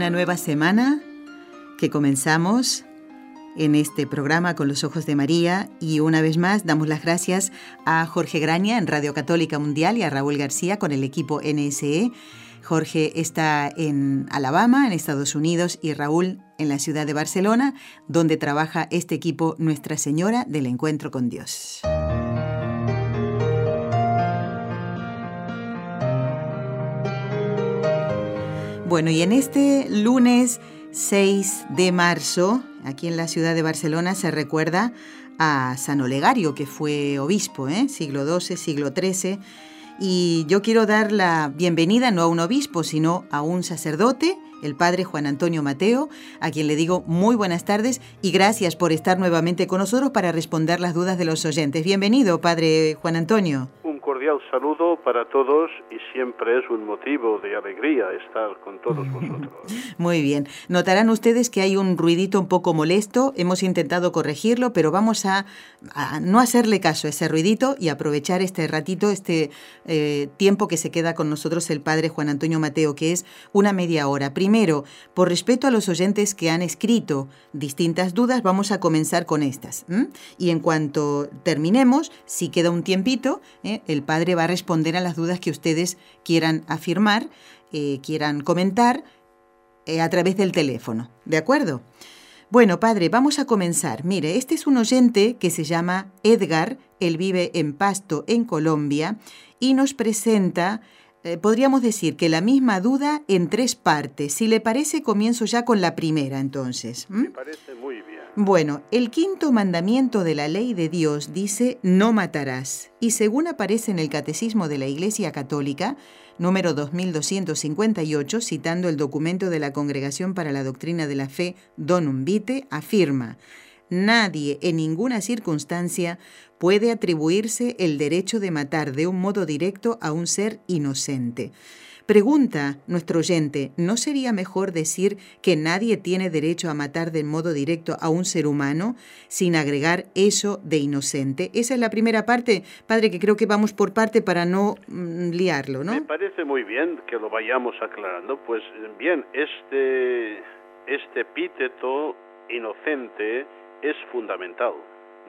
Una nueva semana que comenzamos en este programa con los ojos de María y una vez más damos las gracias a Jorge Graña en Radio Católica Mundial y a Raúl García con el equipo NSE. Jorge está en Alabama, en Estados Unidos, y Raúl en la ciudad de Barcelona, donde trabaja este equipo Nuestra Señora del Encuentro con Dios. Bueno, y en este lunes 6 de marzo, aquí en la ciudad de Barcelona, se recuerda a San Olegario, que fue obispo, ¿eh? siglo XII, siglo XIII. Y yo quiero dar la bienvenida no a un obispo, sino a un sacerdote, el padre Juan Antonio Mateo, a quien le digo muy buenas tardes y gracias por estar nuevamente con nosotros para responder las dudas de los oyentes. Bienvenido, padre Juan Antonio cordial saludo para todos y siempre es un motivo de alegría estar con todos vosotros. Muy bien. Notarán ustedes que hay un ruidito un poco molesto. Hemos intentado corregirlo, pero vamos a, no hacerle caso a ese ruidito y aprovechar este ratito, este eh, tiempo que se queda con nosotros el padre Juan Antonio Mateo, que es una media hora. Primero, por respeto a los oyentes que han escrito distintas dudas, vamos a comenzar con estas. Y en cuanto terminemos, si queda un tiempito, ¿eh? el padre va a responder a las dudas que ustedes quieran afirmar, eh, quieran comentar eh, a través del teléfono. ¿De acuerdo? Bueno, padre, vamos a comenzar. Mire, este es un oyente que se llama Edgar, él vive en Pasto, en Colombia, y nos presenta, eh, podríamos decir que la misma duda en tres partes. Si le parece, comienzo ya con la primera entonces. Me parece muy bien. Bueno, el quinto mandamiento de la ley de Dios dice no matarás y según aparece en el Catecismo de la Iglesia Católica, número 2258, citando el documento de la Congregación para la Doctrina de la Fe, Donum Vitae, afirma, Nadie en ninguna circunstancia puede atribuirse el derecho de matar de un modo directo a un ser inocente. Pregunta nuestro oyente, ¿no sería mejor decir que nadie tiene derecho a matar de modo directo a un ser humano sin agregar eso de inocente? Esa es la primera parte, padre, que creo que vamos por parte para no mm, liarlo, ¿no? Me parece muy bien que lo vayamos aclarando. Pues bien, este, este epíteto inocente es fundamental.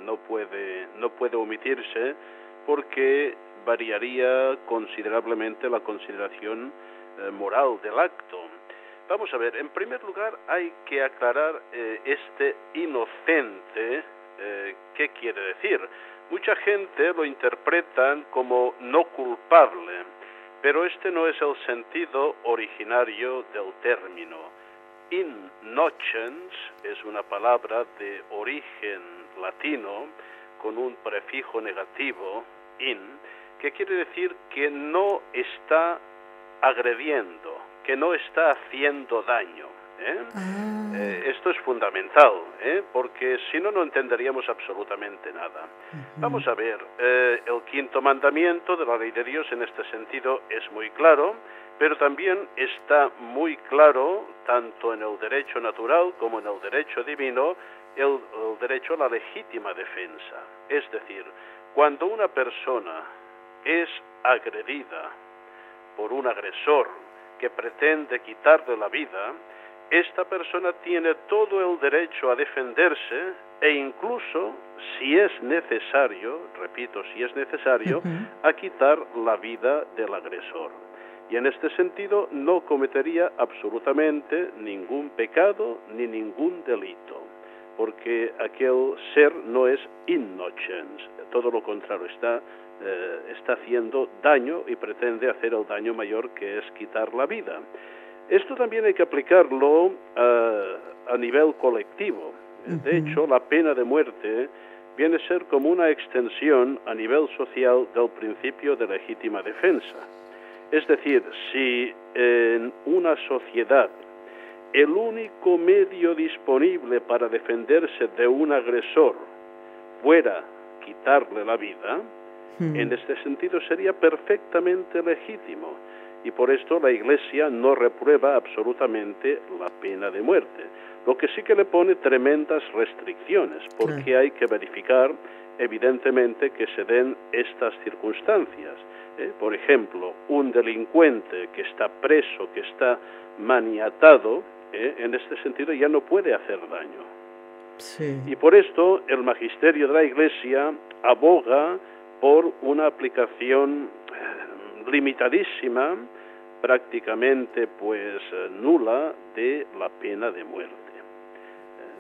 No puede, no puede omitirse porque variaría considerablemente la consideración eh, moral del acto. Vamos a ver, en primer lugar hay que aclarar eh, este inocente, eh, ¿qué quiere decir? Mucha gente lo interpretan como no culpable, pero este no es el sentido originario del término. Innocens es una palabra de origen latino con un prefijo negativo, in, que quiere decir que no está agrediendo, que no está haciendo daño. ¿eh? Ah. Eh, esto es fundamental, ¿eh? porque si no, no entenderíamos absolutamente nada. Vamos a ver, el quinto mandamiento de la ley de Dios en este sentido es muy claro, pero también está muy claro, tanto en el derecho natural como en el derecho divino, el derecho a la legítima defensa. Es decir, cuando una persona es agredida por un agresor que pretende quitarle la vida, esta persona tiene todo el derecho a defenderse e incluso, si es necesario, repito, si es necesario, a quitar la vida del agresor. Y en este sentido no cometería absolutamente ningún pecado ni ningún delito, porque aquel ser no es innocens, todo lo contrario, está eh, está haciendo daño y pretende hacer el daño mayor que es quitar la vida. Esto también hay que aplicarlo eh, a nivel colectivo. De hecho, la pena de muerte viene a ser como una extensión a nivel social del principio de legítima defensa. Es decir, si en una sociedad el único medio disponible para defenderse de un agresor fuera quitarle la vida, hmm. en este sentido sería perfectamente legítimo. Y por esto la Iglesia no reprueba absolutamente la pena de muerte. Lo que sí que le pone tremendas restricciones, porque hay que verificar evidentemente que se den estas circunstancias. ¿eh? Por ejemplo, un delincuente que está preso, que está maniatado, ¿eh? en este sentido ya no puede hacer daño. Y por esto el magisterio de la Iglesia aboga por una aplicación eh, limitadísima, prácticamente pues nula, de la pena de muerte.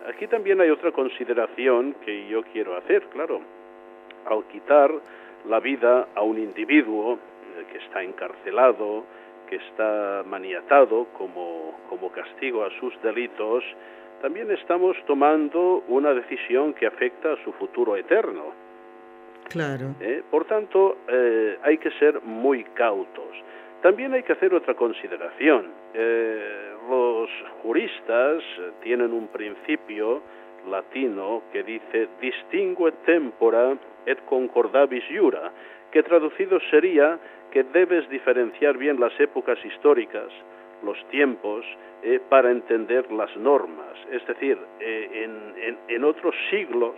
Aquí también hay otra consideración que yo quiero hacer, claro. Al quitar la vida a un individuo eh, que está encarcelado, que está maniatado como, como castigo a sus delitos, también estamos tomando una decisión que afecta a su futuro eterno. Claro. Eh, por tanto, eh, hay que ser muy cautos. También hay que hacer otra consideración. Eh, los juristas tienen un principio latino que dice distingue tempora et concordabis jura, que traducido sería que debes diferenciar bien las épocas históricas, los tiempos, eh, para entender las normas. Es decir, en otros siglos,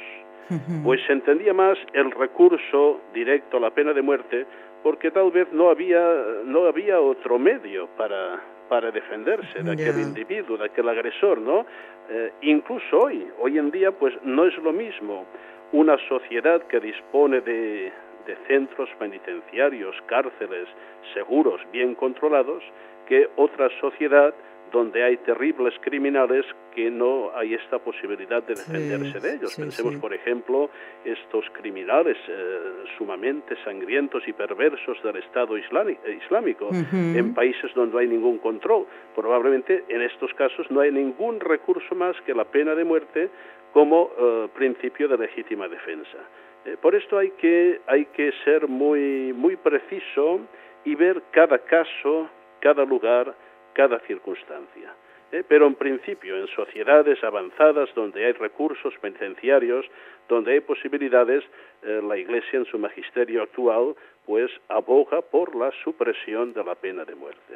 pues se entendía más el recurso directo a la pena de muerte porque tal vez no había, no había otro medio para, para defenderse de aquel individuo, de aquel agresor, ¿no? Eh, incluso hoy, hoy en día, pues no es lo mismo una sociedad que dispone de, de centros penitenciarios, cárceles seguros, bien controlados, que otra sociedad donde hay terribles criminales que no hay esta posibilidad de defenderse de ellos. Pensemos, por ejemplo, estos criminales eh, sumamente sangrientos y perversos del Estado islámico en países donde no hay ningún control. Probablemente en estos casos no hay ningún recurso más que la pena de muerte como eh, principio de legítima defensa. Eh, por esto hay que, hay que ser muy, muy preciso y ver cada caso, cada lugar, cada circunstancia. ¿eh? Pero en principio, en sociedades avanzadas donde hay recursos penitenciarios, donde hay posibilidades, eh, la Iglesia en su magisterio actual pues aboga por la supresión de la pena de muerte.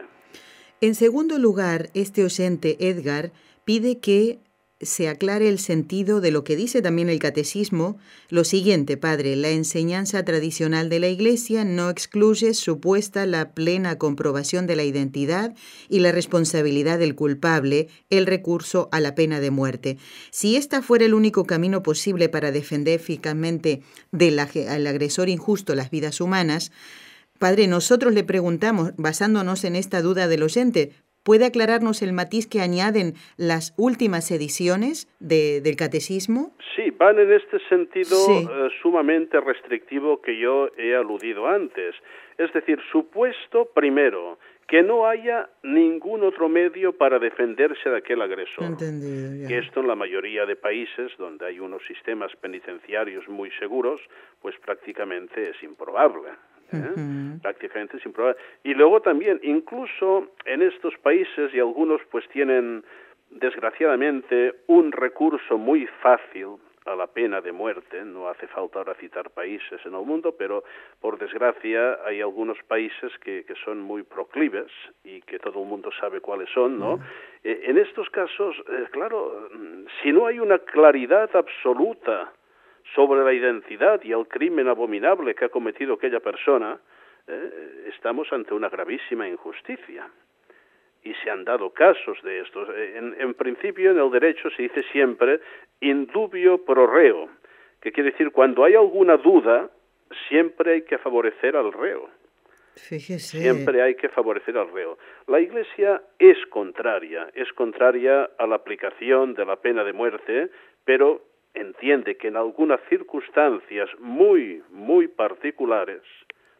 En segundo lugar, este oyente Edgar pide que se aclare el sentido de lo que dice también el catecismo. Lo siguiente, Padre, la enseñanza tradicional de la Iglesia no excluye supuesta la plena comprobación de la identidad y la responsabilidad del culpable, el recurso a la pena de muerte. Si esta fuera el único camino posible para defender eficazmente del agresor injusto las vidas humanas, Padre, nosotros le preguntamos, basándonos en esta duda del oyente, ¿Puede aclararnos el matiz que añaden las últimas ediciones del catecismo? Sí, van en este sentido eh, sumamente restrictivo que yo he aludido antes. Es decir, supuesto primero que no haya ningún otro medio para defenderse de aquel agresor. Entendido, Que esto en la mayoría de países donde hay unos sistemas penitenciarios muy seguros, pues prácticamente es improbable. ¿Eh? prácticamente sin prueba. Y luego también, incluso en estos países, y algunos pues tienen desgraciadamente un recurso muy fácil a la pena de muerte, no hace falta ahora citar países en el mundo, pero por desgracia hay algunos países que, que son muy proclives y que todo el mundo sabe cuáles son, ¿no? Eh, en estos casos, eh, claro, si no hay una claridad absoluta sobre la identidad y el crimen abominable que ha cometido aquella persona, eh, estamos ante una gravísima injusticia. Y se han dado casos de estos. Eh, en, principio, en el derecho se dice siempre indubio pro reo, que quiere decir cuando hay alguna duda, siempre hay que favorecer al reo. Siempre hay que favorecer al reo. La Iglesia es contraria, es contraria a la aplicación de la pena de muerte, pero entiende que en algunas circunstancias muy, muy particulares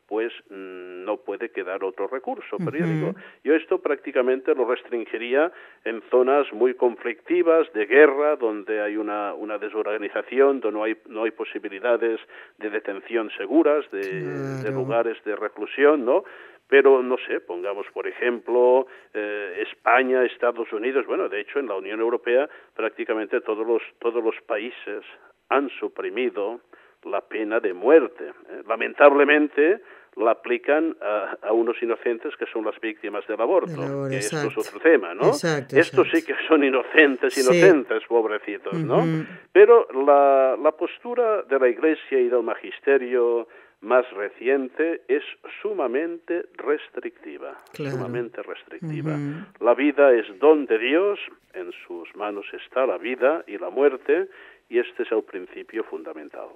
pues mm, no puede quedar otro recurso. Pero yo digo, yo esto prácticamente lo restringiría en zonas muy conflictivas, de guerra, donde hay una, una desorganización, donde no hay, no hay posibilidades de detención seguras, de, de lugares de reclusión, ¿no? Pero no sé, pongamos por ejemplo eh, España, Estados Unidos, bueno, de hecho en la Unión Europea prácticamente todos los todos los países han suprimido la pena de muerte. ¿eh? Lamentablemente la aplican a, unos inocentes que son las víctimas del aborto. que esto es otro tema, ¿no? Estos sí que son inocentes, inocentes, pobrecitos, ¿no? Pero la, la postura de la Iglesia y del magisterio más reciente es sumamente restrictiva, sumamente restrictiva. La vida es don de Dios, en sus manos está la vida y la muerte, y este es el principio fundamental.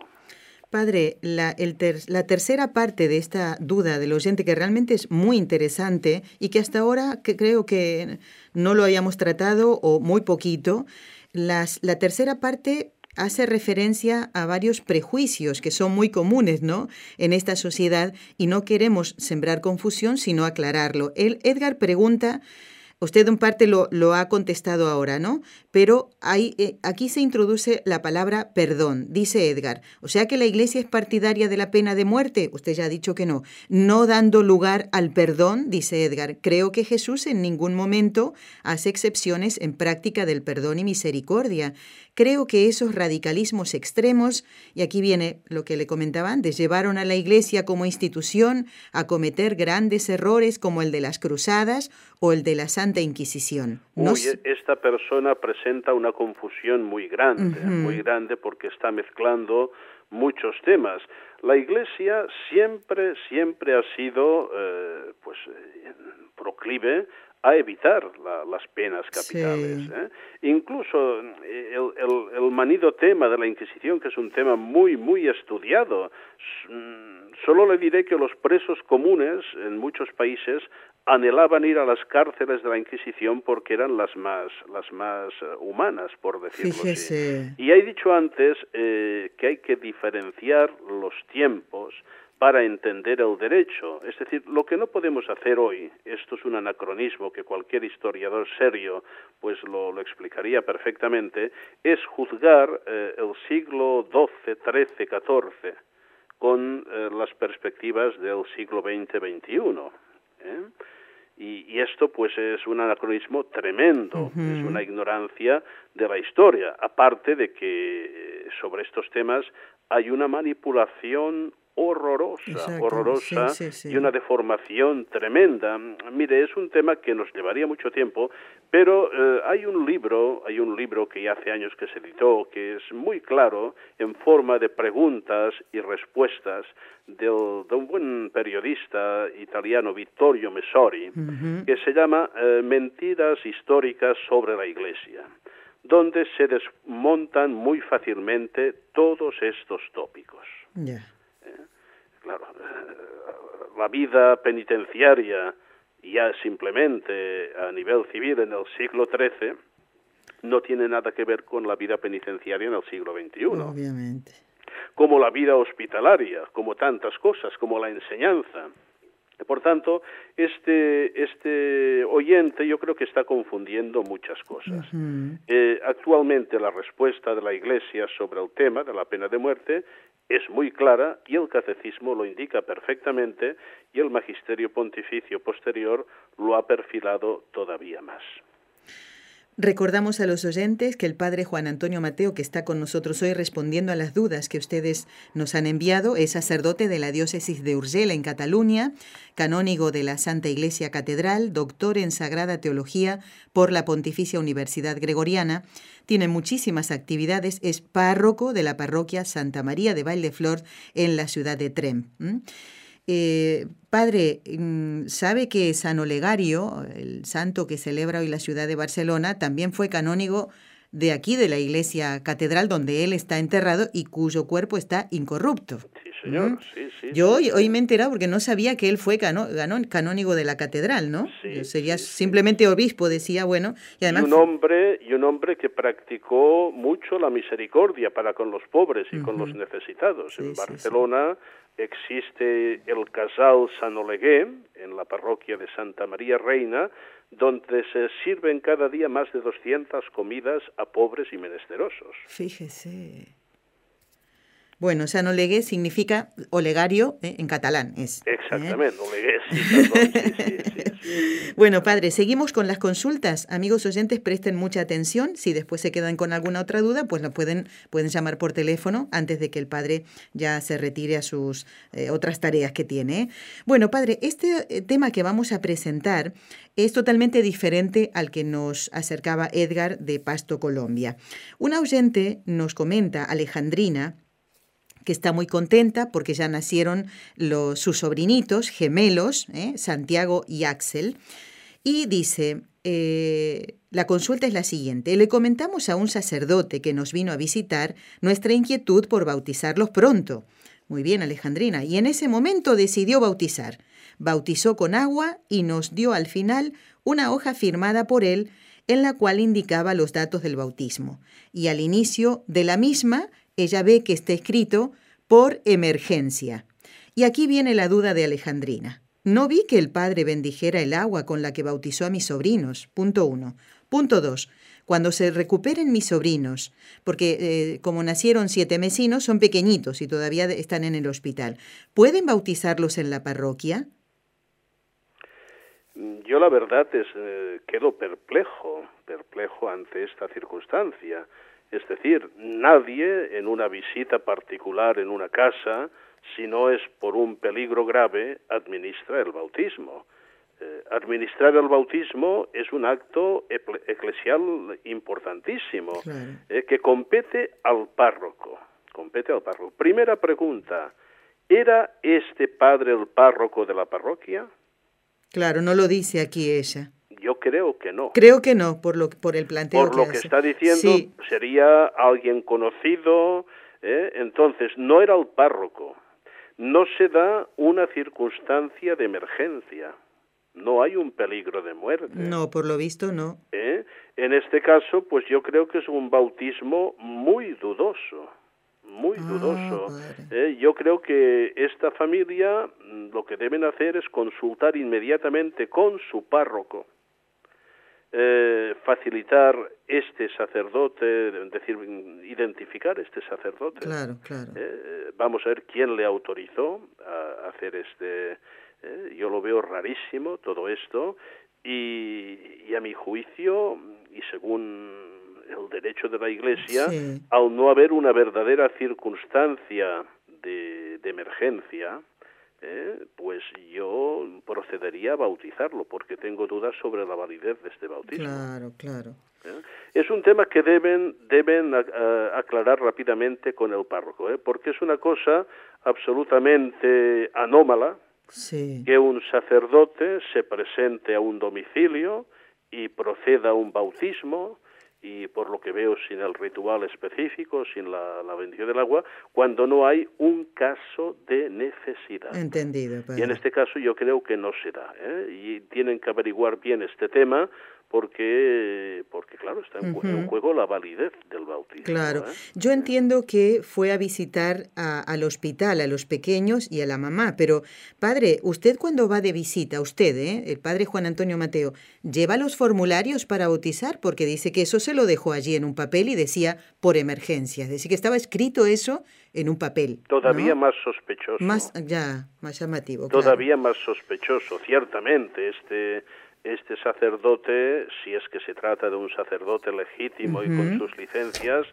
Padre, la, la, tercera parte de esta duda del oyente, que realmente es muy interesante y que hasta ahora que creo que no lo hayamos tratado o muy poquito, las, la tercera parte hace referencia a varios prejuicios que son muy comunes ¿no? en esta sociedad y no queremos sembrar confusión, sino aclararlo. El Edgar pregunta Usted en parte lo, lo ha contestado ahora, ¿no? Pero hay, eh, aquí se introduce la palabra perdón, dice Edgar. O sea que la Iglesia es partidaria de la pena de muerte. Usted ya ha dicho que no. No dando lugar al perdón, dice Edgar. Creo que Jesús en ningún momento hace excepciones en práctica del perdón y misericordia. Creo que esos radicalismos extremos, y aquí viene lo que le comentaba antes, llevaron a la Iglesia como institución a cometer grandes errores como el de las cruzadas o el de la Santa Inquisición. esta persona presenta una confusión muy grande, muy grande porque está mezclando muchos temas. La Iglesia siempre, siempre ha sido, eh, pues, eh, proclive a evitar las penas capitales. ¿eh? Incluso eh, el, el, manido tema de la Inquisición, que es un tema muy, muy estudiado, mm, solo le diré que los presos comunes en muchos países anhelaban ir a las cárceles de la Inquisición porque eran las más, las más eh, humanas, por decirlo así. Y he dicho antes que hay que diferenciar los tiempos para entender el derecho. Es decir, lo que no podemos hacer hoy, esto es un anacronismo que cualquier historiador serio pues lo, explicaría perfectamente, es juzgar eh, el siglo XII, XIII, XIV con eh, las perspectivas del siglo XX, XXI. ¿eh? Y, esto pues es un anacronismo tremendo, es una ignorancia de la historia, aparte de que sobre estos temas hay una manipulación horrorosa, horrorosa y una deformación tremenda. Mire, es un tema que nos llevaría mucho tiempo, pero eh, hay un libro, hay un libro que ya hace años que se editó, que es muy claro en forma de preguntas y respuestas de un buen periodista italiano, Vittorio Messori, que se llama eh, Mentiras históricas sobre la Iglesia donde se desmontan muy fácilmente todos estos tópicos claro, eh, la vida penitenciaria ya simplemente a nivel civil en el siglo XIII no tiene nada que ver con la vida penitenciaria en el siglo XXI. Obviamente. Como la vida hospitalaria, como tantas cosas, como la enseñanza. Por tanto, este, este oyente yo creo que está confundiendo muchas cosas. Eh, actualmente la respuesta de la Iglesia sobre el tema de la pena de muerte es muy clara y el catecismo lo indica perfectamente y el magisterio pontificio posterior lo ha perfilado todavía más. Recordamos a los oyentes que el padre Juan Antonio Mateo, que está con nosotros hoy respondiendo a las dudas que ustedes nos han enviado, es sacerdote de la diócesis de Urgel en Cataluña, canónigo de la Santa Iglesia Catedral, doctor en Sagrada Teología por la Pontificia Universidad Gregoriana, tiene muchísimas actividades, es párroco de la parroquia Santa María de Valdeflor en la ciudad de Trem. Eh, padre, mm, ¿sabe que San Olegario, el santo que celebra hoy la ciudad de Barcelona, también fue canónigo de aquí, de la iglesia catedral donde él está enterrado y cuyo cuerpo está incorrupto? Sí, señor, sí, sí. Yo hoy, me he enterado porque no sabía que él fue canónigo de la catedral, ¿no? Sería simplemente obispo, decía, bueno. Y, además... un hombre, y un hombre que practicó mucho la misericordia para con los pobres y con los necesitados. en Barcelona existe el Casal San Olegué, en la parroquia de Santa María Reina, donde se sirven cada día más de 200 comidas a pobres y menesterosos. Fíjese. Bueno, San Olegué significa olegario ¿eh? en catalán. Es, ¿eh? Exactamente, Olegué, sí, Bueno, padre, seguimos con las consultas. Amigos oyentes, presten mucha atención. Si después se quedan con alguna otra duda, pues lo pueden, pueden llamar por teléfono antes de que el padre ya se retire a sus eh, otras tareas que tiene. Bueno, padre, este tema que vamos a presentar es totalmente diferente al que nos acercaba Edgar de Pasto, Colombia. Un oyente nos comenta, Alejandrina, que está muy contenta porque ya nacieron los, sus sobrinitos gemelos, ¿eh? Santiago y Axel. Y dice, eh, la consulta es la siguiente. Le comentamos a un sacerdote que nos vino a visitar nuestra inquietud por bautizarlos pronto. Muy bien, Alejandrina. Y en ese momento decidió bautizar. Bautizó con agua y nos dio al final una hoja firmada por él en la cual indicaba los datos del bautismo. Y al inicio de la misma ella ve que está escrito por emergencia. Y aquí viene la duda de Alejandrina. No vi que el padre bendijera el agua con la que bautizó a mis sobrinos. Punto uno. Punto dos. Cuando se recuperen mis sobrinos, porque eh, como nacieron siete mesinos, son pequeñitos y todavía están en el hospital, ¿pueden bautizarlos en la parroquia? Yo la verdad es eh, quedo perplejo, perplejo ante esta circunstancia. Es decir, nadie en una visita particular en una casa, si no es por un peligro grave, administra el bautismo. Eh, administrar el bautismo es un acto eclesial importantísimo eh, que compete al párroco. Compete al párroco. Primera pregunta: ¿era este padre el párroco de la parroquia? Claro, no lo dice aquí ella. Yo creo que no. Creo que no, por lo, por el planteo por lo que está diciendo, sería alguien conocido. ¿eh? Entonces, no era el párroco. No se da una circunstancia de emergencia. No hay un peligro de muerte. No, por lo visto no. ¿Eh? En este caso, pues yo creo que es un bautismo muy dudoso muy ah, dudoso. ¿eh? yo creo que esta familia mm, lo que deben hacer es consultar inmediatamente con su párroco eh, facilitar este sacerdote, decir, identificar este sacerdote. Claro, claro. Eh, vamos a ver quién le autorizó a hacer este. Eh, yo lo veo rarísimo todo esto y, y, a mi juicio y según el derecho de la Iglesia, al no haber una verdadera circunstancia de, de emergencia, ¿eh? pues yo procedería a bautizarlo porque tengo dudas sobre la validez de este bautismo. Claro, claro. ¿Eh? Es un tema que deben deben aclarar rápidamente con el párroco, ¿eh? porque es una cosa absolutamente anómala que un sacerdote se presente a un domicilio y proceda a un bautismo y por lo que veo sin el ritual específico, sin la, la bendición del agua, cuando no hay un caso de necesidad. Entendido. Y en este caso yo creo que no se da. ¿eh? Y tienen que averiguar bien este tema porque, porque claro, está en, juego la validez del bautismo. Claro, ¿eh? yo entiendo que fue a visitar al hospital a los pequeños y a la mamá, pero padre, usted cuando va de visita, usted, ¿eh? el padre Juan Antonio Mateo, ¿lleva los formularios para bautizar? Porque dice que eso se lo dejó allí en un papel y decía por emergencia, es decir, que estaba escrito eso en un papel. Todavía más sospechoso. Más, ya, más llamativo. Todavía más sospechoso, ciertamente, este este sacerdote, si es que se trata de un sacerdote legítimo y con sus licencias,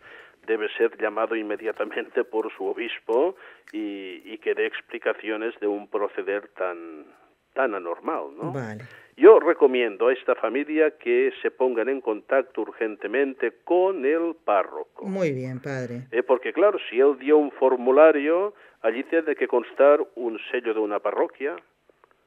debe ser llamado inmediatamente por su obispo y, y, que dé explicaciones de un proceder tan, tan anormal, ¿no? Yo recomiendo a esta familia que se pongan en contacto urgentemente con el párroco. Muy bien, padre. Eh, porque claro, si él dio un formulario, allí tiene que constar un sello de una parroquia,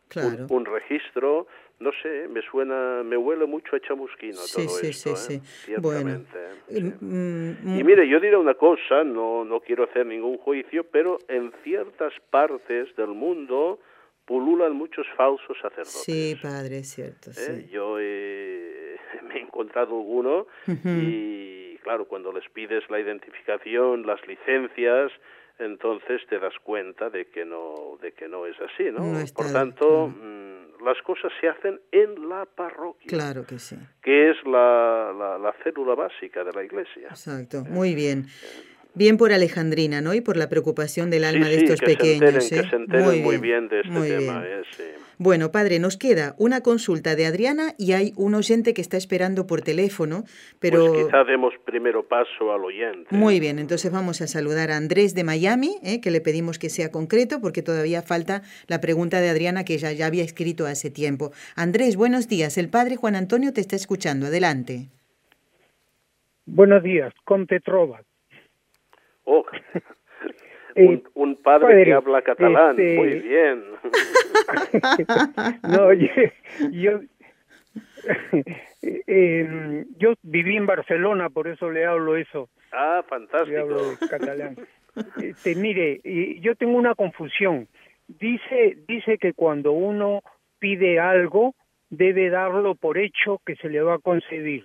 claro. un, registro, no sé, me suena, me huele mucho a chamusquino sí, todo sí, esto, sí, ¿eh? sí. Bueno, mm, y mire, yo diré una cosa, no, no quiero hacer ningún juicio, pero en ciertas partes del mundo pululan muchos falsos sacerdotes. Sí, padre, es cierto. ¿Eh? Yo me he encontrado alguno y, claro, cuando les pides la identificación, las licencias, entonces te das cuenta de que no, de que no es así, ¿no? No Por tanto, mm, las cosas se hacen en la parroquia, Claro que sí. que es la, la, la célula básica de la iglesia. Exacto. Muy bien. Bien por Alejandrina, ¿no? Y por la preocupación del alma sí, de sí, estos que pequeños. se enteren, ¿eh? que se enteren muy bien, de este tema. bien. ¿eh? Sí. Bueno, padre, nos queda una consulta de Adriana y hay un oyente que está esperando por teléfono, pero Pues quizá demos primero paso al oyente. muy bien. Entonces vamos a saludar a Andrés de Miami, ¿eh? que le pedimos que sea concreto porque todavía falta la pregunta de Adriana que ella ya había escrito hace tiempo. Andrés, buenos días. El padre Juan Antonio te está escuchando. Adelante. Buenos días, con Petrova. Oh, un, un padre, que habla catalán, este- muy bien. no, yo, yo, eh, yo viví en Barcelona, por eso le hablo eso, ah, le fantástico. hablo de catalán. Este, mire, yo tengo una confusión. Dice, dice que cuando uno pide algo, debe darlo por hecho que se le va a conceder.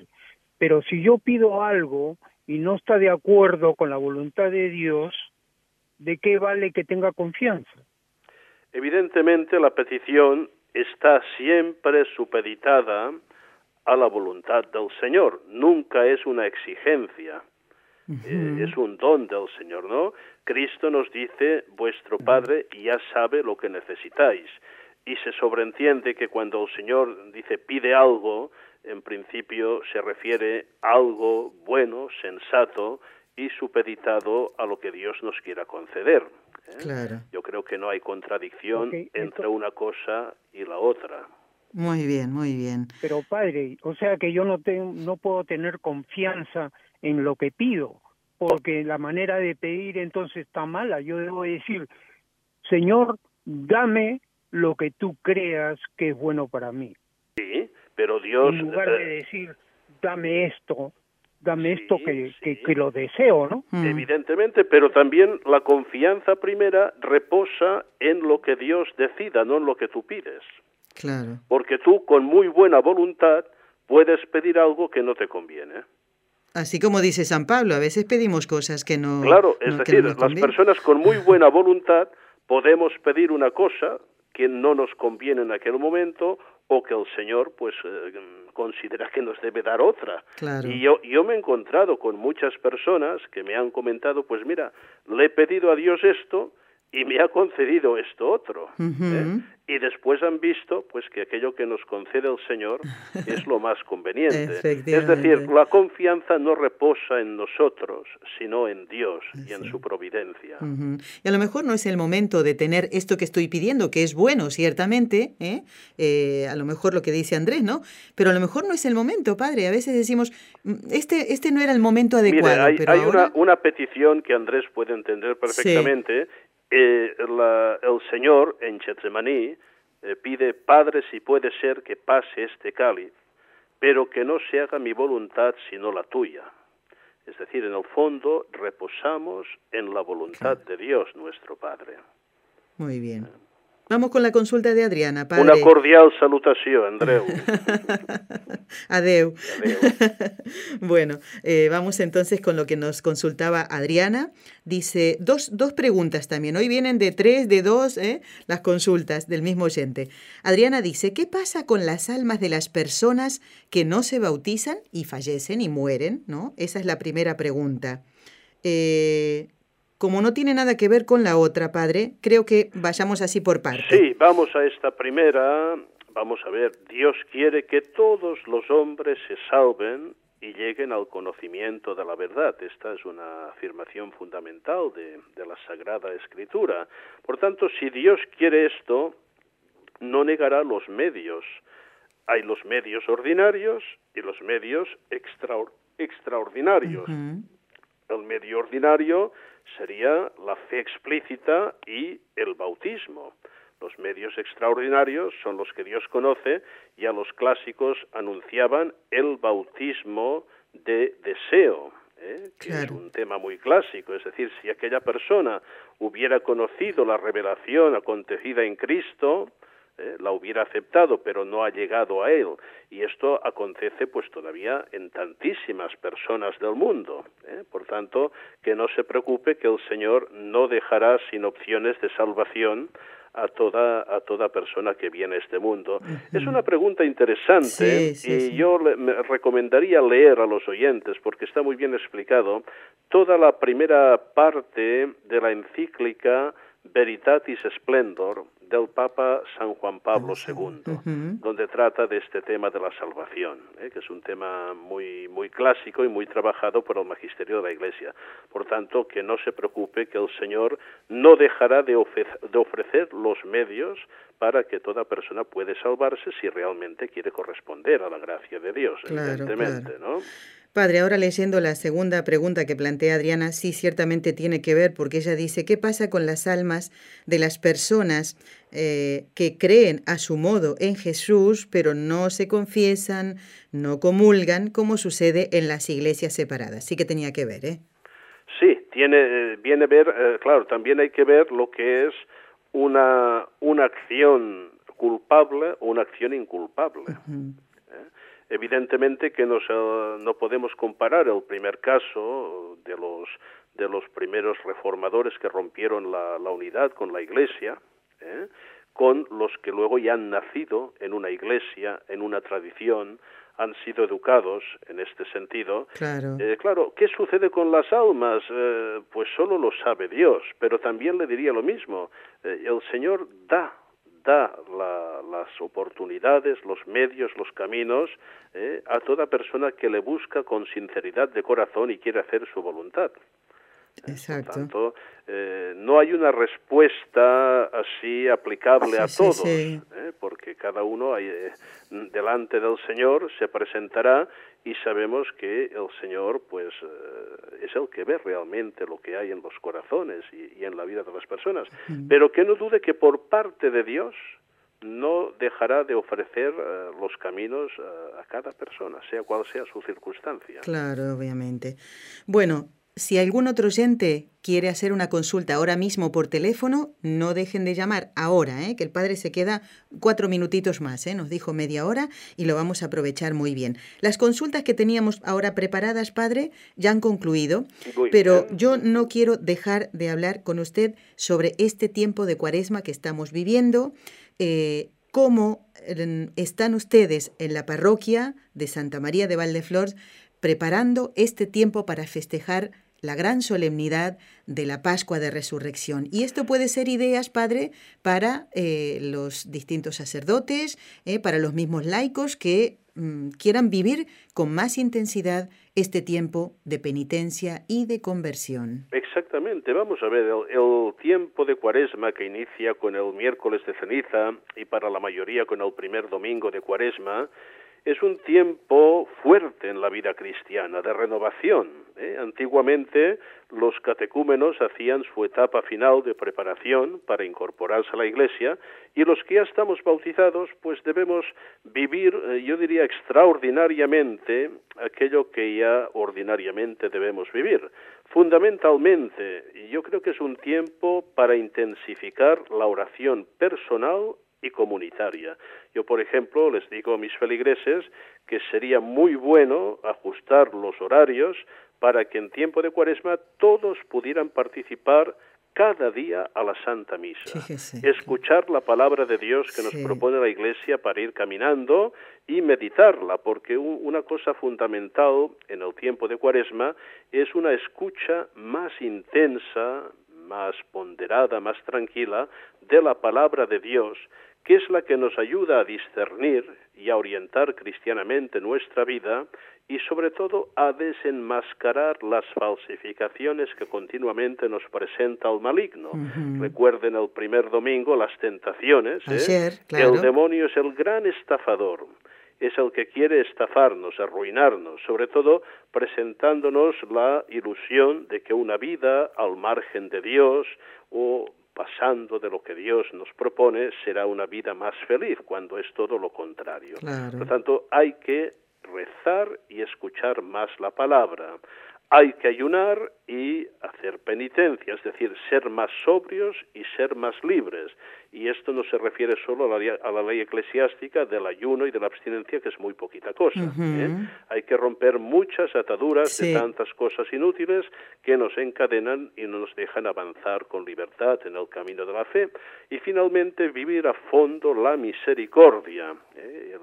Pero si yo pido algo y no está de acuerdo con la voluntad de Dios, ¿de qué vale que tenga confianza? Evidentemente la petición está siempre supeditada a la voluntad del Señor, nunca es una exigencia, eh, es un don del Señor, ¿no? Cristo nos dice, vuestro Padre ya sabe lo que necesitáis, y se sobreentiende que cuando el Señor dice pide algo, en principio se refiere a algo bueno, sensato y supeditado a lo que Dios nos quiera conceder. ¿eh? Claro. Yo creo que no hay contradicción Ok, entre ento- una cosa y la otra. Muy bien, muy bien. Pero padre, o sea que yo no tengo, no puedo tener confianza en lo que pido, porque la manera de pedir entonces está mala. Yo debo decir, Señor, dame lo que tú creas que es bueno para mí. Sí, pero Dios... en lugar de eh, decir, dame esto, dame Sí, esto que, que, sí. que lo deseo, ¿no? Mm. Evidentemente, pero también la confianza primera reposa en lo que Dios decida, no en lo que tú pides. Claro. Porque tú, con muy buena voluntad, puedes pedir algo que no te conviene. Así como dice San Pablo, a veces pedimos cosas que no. Claro, es no- decir, no las personas con muy buena voluntad podemos pedir una cosa que no nos conviene en aquel momento o que el Señor pues eh, considera que nos debe dar otra. Claro. Y yo, yo me he encontrado con muchas personas que me han comentado, pues mira, le he pedido a Dios esto y me ha concedido esto otro. ¿eh? Y después han visto pues que aquello que nos concede el Señor es lo más conveniente. Es decir, la confianza no reposa en nosotros, sino en Dios y en su providencia. Y a lo mejor no es el momento de tener esto que estoy pidiendo, que es bueno, ciertamente, ¿eh? Eh, a lo mejor lo que dice Andrés, ¿no? Pero a lo mejor no es el momento, padre. A veces decimos, "Mm, este, este no era el momento adecuado, Mire, hay, pero hay ahora... una, una petición que Andrés puede entender perfectamente. Eh, la- el Señor en Getsemaní eh, pide, Padre, si puede ser que pase este cáliz, pero que no se haga mi voluntad sino la tuya. Es decir, en el fondo reposamos en la voluntad de Dios nuestro Padre. Muy bien. Vamos con la consulta de Adriana, padre. Una cordial salutación, Andreu. Adeu. Adeu. bueno, eh, vamos entonces con lo que nos consultaba Adriana. Dice, dos, dos preguntas también. Hoy vienen de tres, de dos, ¿eh? las consultas del mismo oyente. Adriana dice, ¿qué pasa con las almas de las personas que no se bautizan y fallecen y mueren? ¿no? Esa es la primera pregunta. Eh, como no tiene nada que ver con la otra, padre, creo que vayamos así por partes. Sí, vamos a esta primera. Vamos a ver, Dios quiere que todos los hombres se salven y lleguen al conocimiento de la verdad. Esta es una afirmación fundamental de, de la Sagrada Escritura. Por tanto, si Dios quiere esto, no negará los medios. Hay los medios ordinarios y los medios extraor- extraordinarios. El medio ordinario sería la fe explícita y el bautismo. Los medios extraordinarios son los que Dios conoce y a los clásicos anunciaban el bautismo de deseo, ¿eh? que es un tema muy clásico. Es decir, si aquella persona hubiera conocido la revelación acontecida en Cristo, ¿eh? la hubiera aceptado, pero no ha llegado a él. Y esto acontece pues todavía en tantísimas personas del mundo. ¿eh? Por tanto, que no se preocupe que el Señor no dejará sin opciones de salvación a toda a toda persona que viene a este mundo. Es una pregunta interesante y yo le, me recomendaría leer a los oyentes porque está muy bien explicado toda la primera parte de la encíclica Veritatis Splendor del Papa San Juan Pablo II, donde trata de este tema de la salvación, ¿eh? que es un tema muy, muy clásico y muy trabajado por el magisterio de la Iglesia. Por tanto, que no se preocupe que el Señor no dejará de, de ofrecer los medios para que toda persona puede salvarse si realmente quiere corresponder a la gracia de Dios, evidentemente, ¿no? Padre, ahora leyendo la segunda pregunta que plantea Adriana, sí ciertamente tiene que ver porque ella dice, ¿qué pasa con las almas de las personas eh, que creen a su modo en Jesús, pero no se confiesan, no comulgan, como sucede en las iglesias separadas? Sí que tenía que ver, ¿eh? Sí, tiene, eh, viene a ver, eh, claro, también hay que ver lo que es una, una acción culpable o una acción inculpable. Evidentemente que eh, no podemos comparar el primer caso de los, de los primeros reformadores que rompieron la, la unidad con la Iglesia, ¿eh? con los que luego ya han nacido en una iglesia, en una tradición, han sido educados en este sentido. Claro. Eh, claro, ¿qué sucede con las almas? Eh, pues solo lo sabe Dios, pero también le diría lo mismo. Eh, el Señor da da las oportunidades, los medios, los caminos eh, a toda persona que le busca con sinceridad de corazón y quiere hacer su voluntad. Exacto. Por tanto, eh, no hay una respuesta así aplicable a todos, ¿eh? porque cada uno eh, delante del Señor se presentará y sabemos que el Señor pues eh, es el que ve realmente lo que hay en los corazones y, y en la vida de las personas. Pero que no dude que por parte de Dios no dejará de ofrecer uh, los caminos uh, a cada persona, sea cual sea su circunstancia. Claro, obviamente. Bueno, si algún otro oyente quiere hacer una consulta ahora mismo por teléfono, no dejen de llamar ahora, ¿eh? que el padre se queda cuatro minutitos más, ¿eh? nos dijo media hora y lo vamos a aprovechar muy bien. Las consultas que teníamos ahora preparadas, padre, ya han concluido, pero yo no quiero dejar de hablar con usted sobre este tiempo de cuaresma que estamos viviendo, eh, cómo están ustedes en la parroquia de Santa María de Valdeflores preparando este tiempo para festejar la gran solemnidad de la Pascua de Resurrección. Y esto puede ser ideas, Padre, para eh, los distintos sacerdotes, eh, para los mismos laicos que mm, quieran vivir con más intensidad este tiempo de penitencia y de conversión. Exactamente, vamos a ver, el, el, tiempo de cuaresma que inicia con el miércoles de ceniza y para la mayoría con el primer domingo de cuaresma, es un tiempo fuerte en la vida cristiana, de renovación. ¿eh? Antiguamente los catecúmenos hacían su etapa final de preparación para incorporarse a la Iglesia y los que ya estamos bautizados pues debemos vivir, eh, yo diría, extraordinariamente aquello que ya ordinariamente debemos vivir. Fundamentalmente, yo creo que es un tiempo para intensificar la oración personal y comunitaria. Yo, por ejemplo, les digo a mis feligreses que sería muy bueno ajustar los horarios para que en tiempo de cuaresma todos pudieran participar cada día a la Santa Misa, Fíjese. escuchar la palabra de Dios que nos propone la Iglesia para ir caminando y meditarla, porque un- una cosa fundamental en el tiempo de Cuaresma es una escucha más intensa, más ponderada, más tranquila de la palabra de Dios, que es la que nos ayuda a discernir y a orientar cristianamente nuestra vida y sobre todo a desenmascarar las falsificaciones que continuamente nos presenta el maligno. Recuerden el primer domingo las tentaciones. ¿eh? Ayer, claro. El demonio es el gran estafador. Es el que quiere estafarnos, arruinarnos, sobre todo presentándonos la ilusión de que una vida al margen de Dios o pasando de lo que Dios nos propone será una vida más feliz, cuando es todo lo contrario. Claro. Por lo tanto, hay que rezar y escuchar más la palabra. hay que ayunar y hacer penitencia, es decir, ser más sobrios y ser más libres. Y esto no se refiere solo a la, a la ley eclesiástica del ayuno y de la abstinencia, que es muy poquita cosa. ¿eh? Hay que romper muchas ataduras de tantas cosas inútiles que nos encadenan y no nos dejan avanzar con libertad en el camino de la fe. Y finalmente vivir a fondo la misericordia, ¿eh?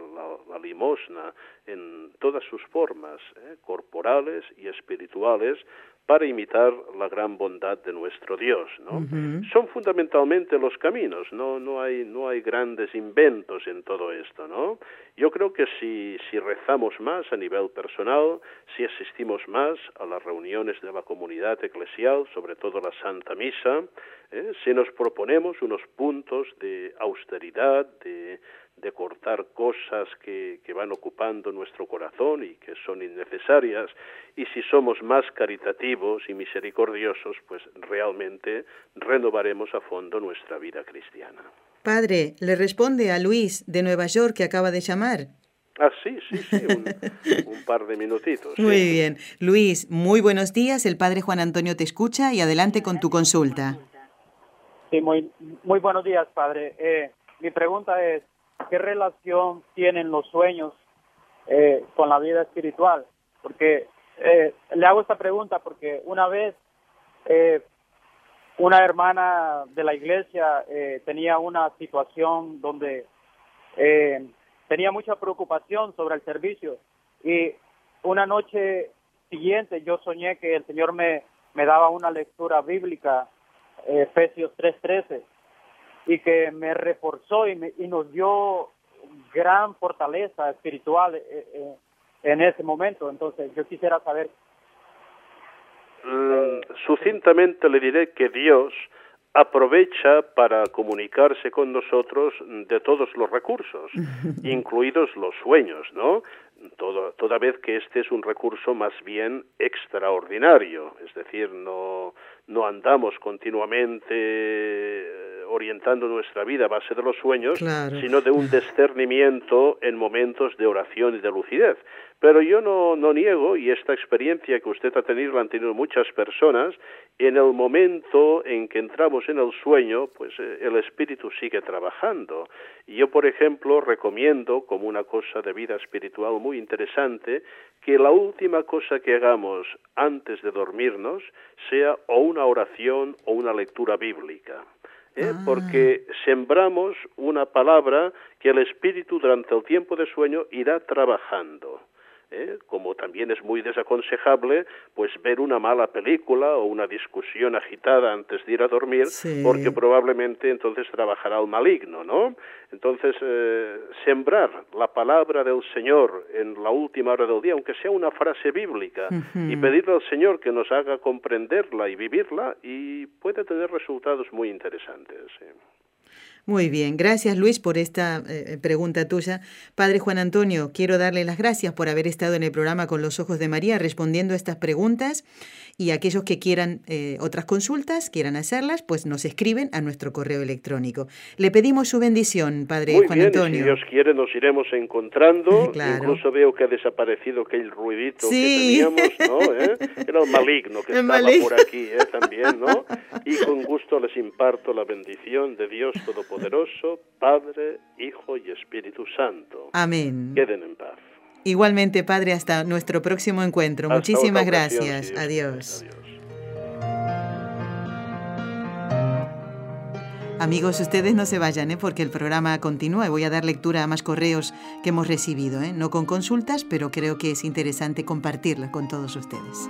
la, limosna en todas sus formas, ¿eh? corporales y espirituales, para imitar la gran bondad de nuestro Dios, ¿no? Son fundamentalmente los caminos, no no hay no hay grandes inventos en todo esto, ¿no? Yo creo que si si rezamos más a nivel personal, si asistimos más a las reuniones de la comunidad eclesial, sobre todo la Santa Misa, ¿eh? si nos proponemos unos puntos de austeridad, de de cortar cosas que, que, van ocupando nuestro corazón y que son innecesarias, y si somos más caritativos y misericordiosos, pues realmente renovaremos a fondo nuestra vida cristiana. Padre, le responde a Luis de Nueva York que acaba de llamar. Ah, sí, sí, sí, un, par de minutitos. Muy bien. Luis, muy buenos días. El Padre Juan Antonio te escucha y adelante con tu consulta. Sí, muy, muy buenos días, Padre. Eh, mi pregunta es, ¿qué relación tienen los sueños eh, con la vida espiritual? Porque eh, le hago esta pregunta porque una vez eh, una hermana de la iglesia tenía una situación donde tenía mucha preocupación sobre el servicio y una noche siguiente yo soñé que el Señor me, me daba una lectura bíblica, Efesios 3:13 y que me reforzó y, me, y nos dio gran fortaleza espiritual eh, eh, en ese momento. Entonces, yo quisiera saber. Mm, sucintamente le diré que Dios aprovecha para comunicarse con nosotros de todos los recursos, incluidos los sueños, ¿no? Todo, toda vez que este es un recurso más bien extraordinario, es decir, no, no andamos continuamente orientando nuestra vida a base de los sueños, sino de un discernimiento en momentos de oración y de lucidez. Pero yo no, no niego, y esta experiencia que usted ha tenido la han tenido muchas personas, en el momento en que entramos en el sueño, pues eh, el espíritu sigue trabajando. Y yo, por ejemplo, recomiendo como una cosa de vida espiritual muy interesante que la última cosa que hagamos antes de dormirnos sea o una oración o una lectura bíblica. ¿Eh? Ah. porque sembramos una palabra que el espíritu durante el tiempo de sueño irá trabajando. ¿Eh? como también es muy desaconsejable pues ver una mala película o una discusión agitada antes de ir a dormir porque probablemente entonces trabajará el maligno no entonces eh, sembrar la palabra del Señor en la última hora del día aunque sea una frase bíblica y pedirle al Señor que nos haga comprenderla y vivirla y puede tener resultados muy interesantes muy bien, gracias Luis por esta eh, pregunta tuya. Padre Juan Antonio, quiero darle las gracias por haber estado en el programa con los ojos de María respondiendo a estas preguntas y aquellos que quieran eh, otras consultas, quieran hacerlas, pues nos escriben a nuestro correo electrónico. Le pedimos su bendición, Padre Juan Antonio. si Dios quiere nos iremos encontrando. Incluso veo que ha desaparecido aquel ruidito que teníamos, ¿no? ¿Eh? Era el maligno que estaba por aquí también, ¿no? Y con gusto les imparto la bendición de Dios Todopoderoso poderoso, Padre, Hijo y Espíritu Santo. Amén. Queden en paz. Igualmente, Padre, hasta nuestro próximo encuentro. Muchísimas gracias. Adiós. Amigos, ustedes no se vayan, ¿eh? porque el programa continúa y voy a dar lectura a más correos que hemos recibido, ¿eh? no con consultas, pero creo que es interesante compartirla con todos ustedes.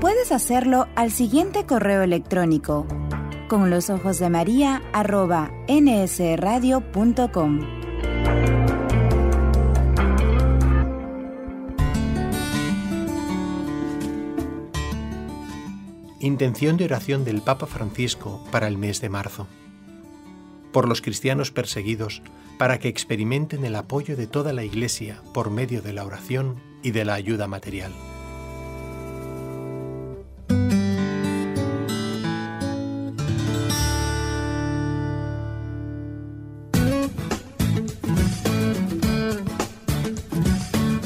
Puedes hacerlo al siguiente correo electrónico con los ojos de María arroba nsradio.com. Intención de oración del Papa Francisco para el mes de marzo. Por los cristianos perseguidos, para que experimenten el apoyo de toda la Iglesia por medio de la oración y de la ayuda material.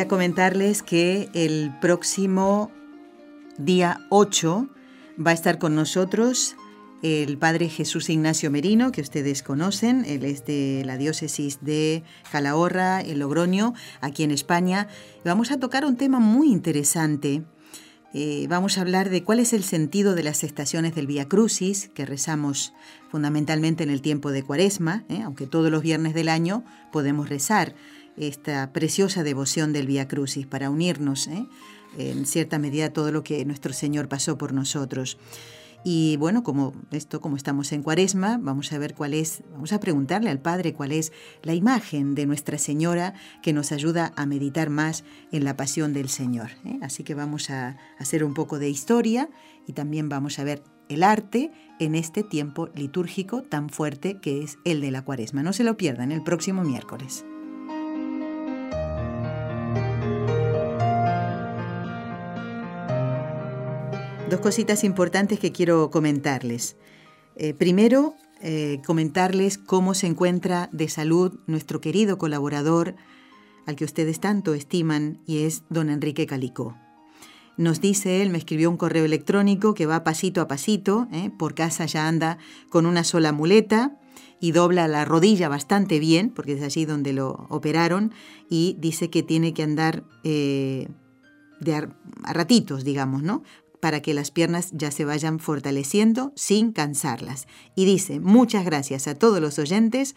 Quería comentarles que el próximo día 8 va a estar con nosotros el padre Jesús Ignacio Merino, que ustedes conocen, él es de la diócesis de Calahorra, en Logroño, aquí en España. Vamos a tocar un tema muy interesante. Eh, vamos a hablar de cuál es el sentido de las estaciones del Vía Crucis, que rezamos fundamentalmente en el tiempo de Cuaresma, ¿eh? aunque todos los viernes del año podemos rezar esta preciosa devoción del Vía Crucis para unirnos ¿eh? en cierta medida a todo lo que nuestro Señor pasó por nosotros. Y bueno, como esto, como estamos en Cuaresma, vamos a ver cuál es, vamos a preguntarle al Padre cuál es la imagen de Nuestra Señora que nos ayuda a meditar más en la pasión del Señor. ¿eh? Así que vamos a hacer un poco de historia y también vamos a ver el arte en este tiempo litúrgico tan fuerte que es el de la Cuaresma. No se lo pierdan el próximo miércoles. Dos cositas importantes que quiero comentarles. Eh, primero, eh, comentarles cómo se encuentra de salud nuestro querido colaborador, al que ustedes tanto estiman, y es don Enrique Calicó. Nos dice él, me escribió un correo electrónico que va pasito a pasito, eh, por casa ya anda con una sola muleta y dobla la rodilla bastante bien, porque es allí donde lo operaron, y dice que tiene que andar de a ratitos, digamos, ¿no? Para que las piernas ya se vayan fortaleciendo sin cansarlas. Y dice, muchas gracias a todos los oyentes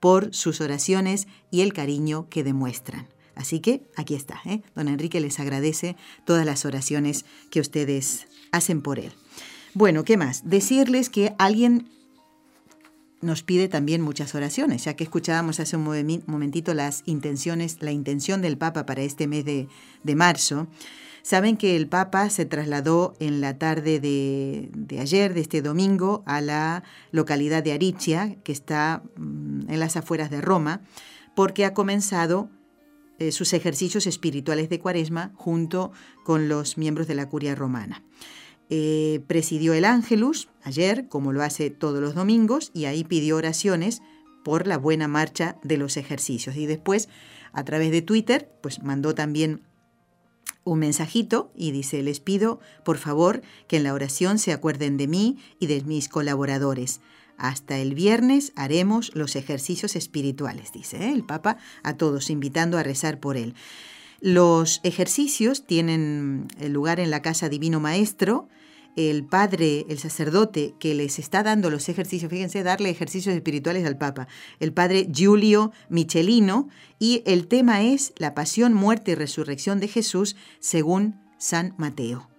por sus oraciones y el cariño que demuestran. Así que aquí está, ¿eh? don Enrique les agradece todas las oraciones que ustedes hacen por él. Bueno, ¿qué más? Decirles que alguien nos pide también muchas oraciones, ya que escuchábamos hace un momentito las intenciones, la intención del Papa para este mes de, de marzo. Saben que el Papa se trasladó en la tarde de, ayer, de este domingo, a la localidad de Aricia, que está mm, en las afueras de Roma, porque ha comenzado eh, sus ejercicios espirituales de Cuaresma junto con los miembros de la curia romana. Eh, presidió el Ángelus ayer, como lo hace todos los domingos, y ahí pidió oraciones por la buena marcha de los ejercicios. Y después, a través de Twitter, pues mandó también un mensajito y dice, les pido por favor que en la oración se acuerden de mí y de mis colaboradores. Hasta el viernes haremos los ejercicios espirituales, dice ¿eh? el Papa a todos, invitando a rezar por él. Los ejercicios tienen lugar en la casa Divino Maestro, el padre, el sacerdote que les está dando los ejercicios, fíjense, darle ejercicios espirituales al Papa, el padre Giulio Michelino, y el tema es la pasión, muerte y resurrección de Jesús según San Mateo.